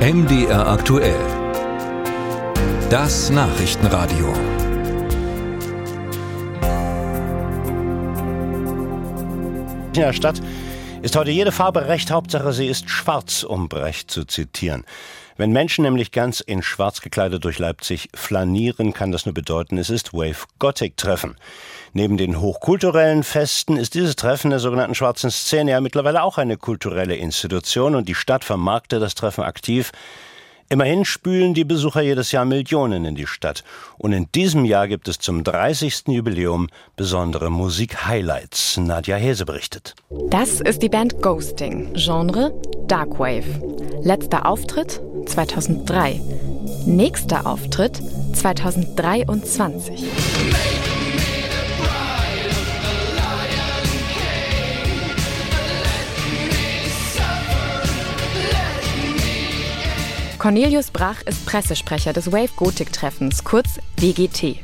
MDR aktuell. Das Nachrichtenradio. In der Stadt ist heute jede Farbe recht, Hauptsache sie ist schwarz, um Brecht zu zitieren. Wenn Menschen nämlich ganz in schwarz gekleidet durch Leipzig flanieren, kann das nur bedeuten, es ist Wave Gothic Treffen. Neben den hochkulturellen Festen ist dieses Treffen der sogenannten schwarzen Szene ja mittlerweile auch eine kulturelle Institution und die Stadt vermarktet das Treffen aktiv. Immerhin spülen die Besucher jedes Jahr Millionen in die Stadt. Und in diesem Jahr gibt es zum 30. Jubiläum besondere Musik-Highlights. Nadja Hese berichtet. Das ist die Band Ghosting. Genre Darkwave. Letzter Auftritt 2003. Nächster Auftritt 2023. Cornelius Brach ist Pressesprecher des Wave Gothic Treffens, kurz WGT.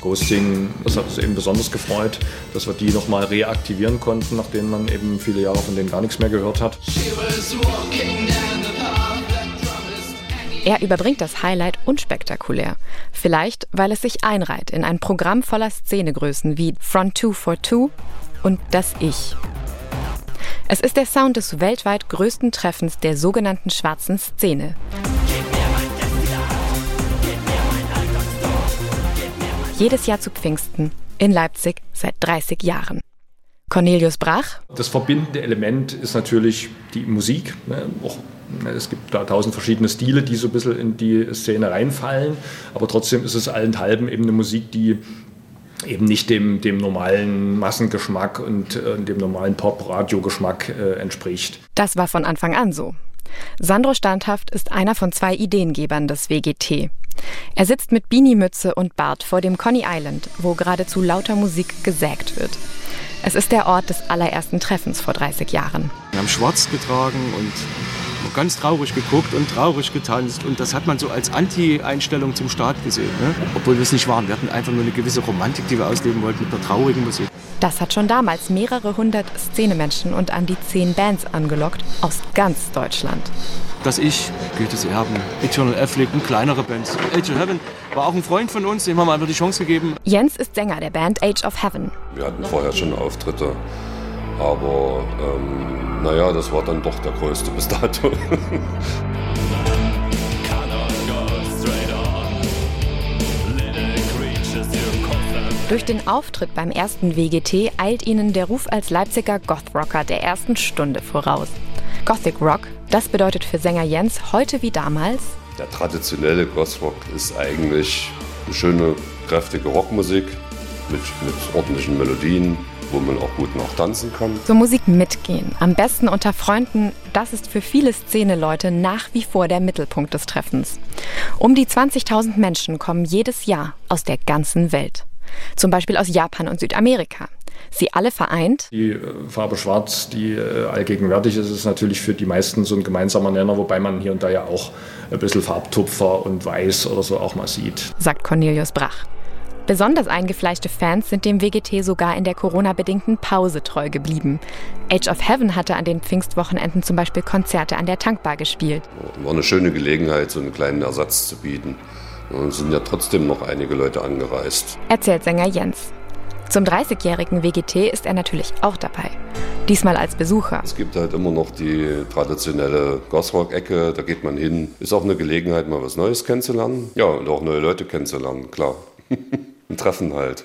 Ghosting, das hat uns eben besonders gefreut, dass wir die nochmal reaktivieren konnten, nachdem man eben viele Jahre von denen gar nichts mehr gehört hat. Er überbringt das Highlight unspektakulär. Vielleicht, weil es sich einreiht in ein Programm voller Szenegrößen wie Front 242 und Das Ich. Es ist der Sound des weltweit größten Treffens der sogenannten schwarzen Szene. Jedes Jahr zu Pfingsten in Leipzig seit 30 Jahren. Cornelius Brach. Das verbindende Element ist natürlich die Musik. Ne? Ne, es gibt da tausend verschiedene Stile, die so ein bisschen in die Szene reinfallen. Aber trotzdem ist es allenthalben eben eine Musik, die eben nicht dem, dem normalen Massengeschmack und äh, dem normalen Pop-Radio-Geschmack äh, entspricht. Das war von Anfang an so. Sandro Standhaft ist einer von zwei Ideengebern des WGT. Er sitzt mit Beanie-Mütze und Bart vor dem Coney Island, wo geradezu lauter Musik gesägt wird. Es ist der Ort des allerersten Treffens vor 30 Jahren. Wir haben schwarz getragen und ganz traurig geguckt und traurig getanzt. Und das hat man so als Anti-Einstellung zum Staat gesehen. Ne? Obwohl wir es nicht waren. Wir hatten einfach nur eine gewisse Romantik, die wir ausleben wollten mit der traurigen Musik. Das hat schon damals mehrere hundert Szenemenschen und an die zehn Bands angelockt aus ganz Deutschland. Das Ich, Goethes Erben, Eternal Afflick und kleinere Bands. Age of Heaven war auch ein Freund von uns, dem haben wir einfach die Chance gegeben. Jens ist Sänger der Band Age of Heaven. Wir hatten vorher schon Auftritte, aber ähm, naja, das war dann doch der größte bis dato. Durch den Auftritt beim ersten WGT eilt ihnen der Ruf als Leipziger Gothrocker der ersten Stunde voraus. Gothic Rock, das bedeutet für Sänger Jens heute wie damals. Der traditionelle Gothrock ist eigentlich eine schöne, kräftige Rockmusik mit, mit ordentlichen Melodien, wo man auch gut noch tanzen kann. Zur Musik mitgehen, am besten unter Freunden, das ist für viele Szeneleute nach wie vor der Mittelpunkt des Treffens. Um die 20.000 Menschen kommen jedes Jahr aus der ganzen Welt. Zum Beispiel aus Japan und Südamerika. Sie alle vereint. Die äh, Farbe Schwarz, die äh, allgegenwärtig ist, ist natürlich für die meisten so ein gemeinsamer Nenner, wobei man hier und da ja auch ein bisschen Farbtupfer und Weiß oder so auch mal sieht. Sagt Cornelius Brach. Besonders eingefleischte Fans sind dem WGT sogar in der Corona-bedingten Pause treu geblieben. Age of Heaven hatte an den Pfingstwochenenden zum Beispiel Konzerte an der Tankbar gespielt. War eine schöne Gelegenheit, so einen kleinen Ersatz zu bieten. Und sind ja trotzdem noch einige Leute angereist. Erzählt Sänger Jens. Zum 30-jährigen WGT ist er natürlich auch dabei. Diesmal als Besucher. Es gibt halt immer noch die traditionelle Gothrock-Ecke, da geht man hin. Ist auch eine Gelegenheit, mal was Neues kennenzulernen. Ja, und auch neue Leute kennenzulernen, klar. Ein Treffen halt.